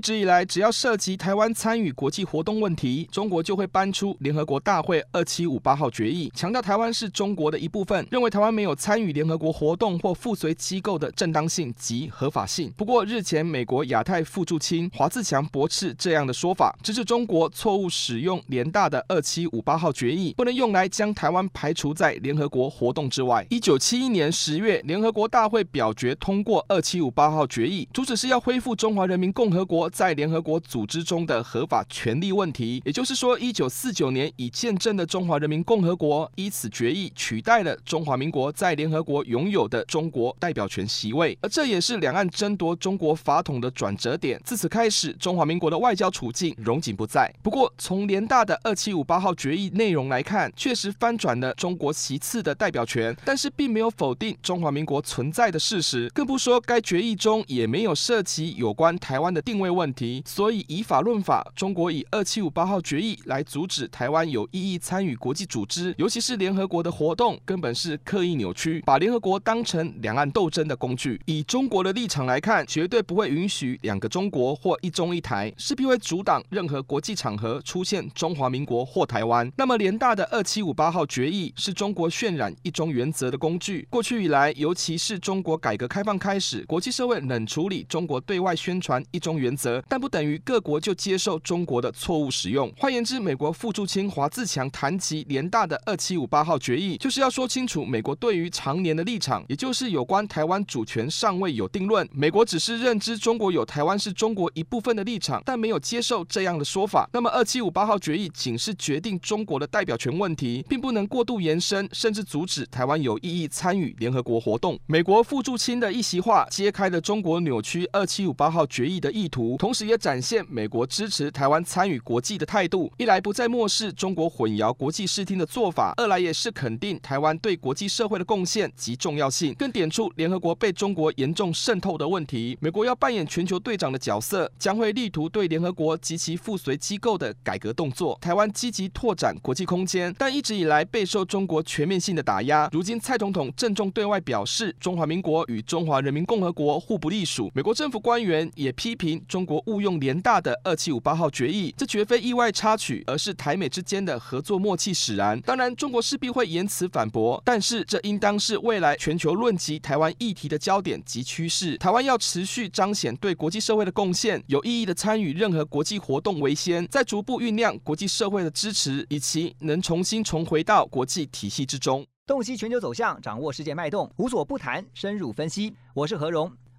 一直以来，只要涉及台湾参与国际活动问题，中国就会搬出联合国大会二七五八号决议，强调台湾是中国的一部分，认为台湾没有参与联合国活动或附随机构的正当性及合法性。不过，日前美国亚太副驻青华自强驳斥这样的说法，指指中国错误使用联大的二七五八号决议，不能用来将台湾排除在联合国活动之外。一九七一年十月，联合国大会表决通过二七五八号决议，主旨是要恢复中华人民共和国。在联合国组织中的合法权利问题，也就是说，一九四九年已建政的中华人民共和国依此决议取代了中华民国在联合国拥有的中国代表权席位，而这也是两岸争夺中国法统的转折点。自此开始，中华民国的外交处境荣景不再。不过，从联大的二七五八号决议内容来看，确实翻转了中国席次的代表权，但是并没有否定中华民国存在的事实，更不说该决议中也没有涉及有关台湾的定位问题，所以以法论法，中国以二七五八号决议来阻止台湾有意义参与国际组织，尤其是联合国的活动，根本是刻意扭曲，把联合国当成两岸斗争的工具。以中国的立场来看，绝对不会允许两个中国或一中一台，势必会阻挡任何国际场合出现中华民国或台湾。那么联大的二七五八号决议是中国渲染一中原则的工具。过去以来，尤其是中国改革开放开始，国际社会冷处理中国对外宣传一中原则。但不等于各国就接受中国的错误使用。换言之，美国副驻青华自强谈及联大的二七五八号决议，就是要说清楚美国对于常年的立场，也就是有关台湾主权尚未有定论。美国只是认知中国有台湾是中国一部分的立场，但没有接受这样的说法。那么二七五八号决议仅是决定中国的代表权问题，并不能过度延伸，甚至阻止台湾有意义参与联合国活动。美国副驻青的一席话，揭开了中国扭曲二七五八号决议的意图，同时也展现美国支持台湾参与国际的态度。一来不再漠视中国混淆国际视听的做法，二来也是肯定台湾对国际社会的贡献及重要性，更点出联合国被中国严重渗透的问题。美国要扮演全球队长的角色，将会力图对联合国及其附随机构的改革动作。台湾积极拓展国际空间，但一直以来备受中国全面性的打压。如今蔡总统郑重对外表示，中华民国与中华人民共和国互不隶属。美国政府官员也批评中国误用联大的二七五八号决议，这绝非意外插曲，而是台美之间的合作默契使然。当然，中国势必会言辞反驳，但是这应当是未来全球论及台湾议题的焦点及趋势。台湾要持续彰显对国际社会的贡献，有意义的参与任何国际活动为先，再逐步酝酿国际社会的支持，以及能重新重回到国际体系之中。洞悉全球走向，掌握世界脉动，无所不谈，深入分析。我是何荣。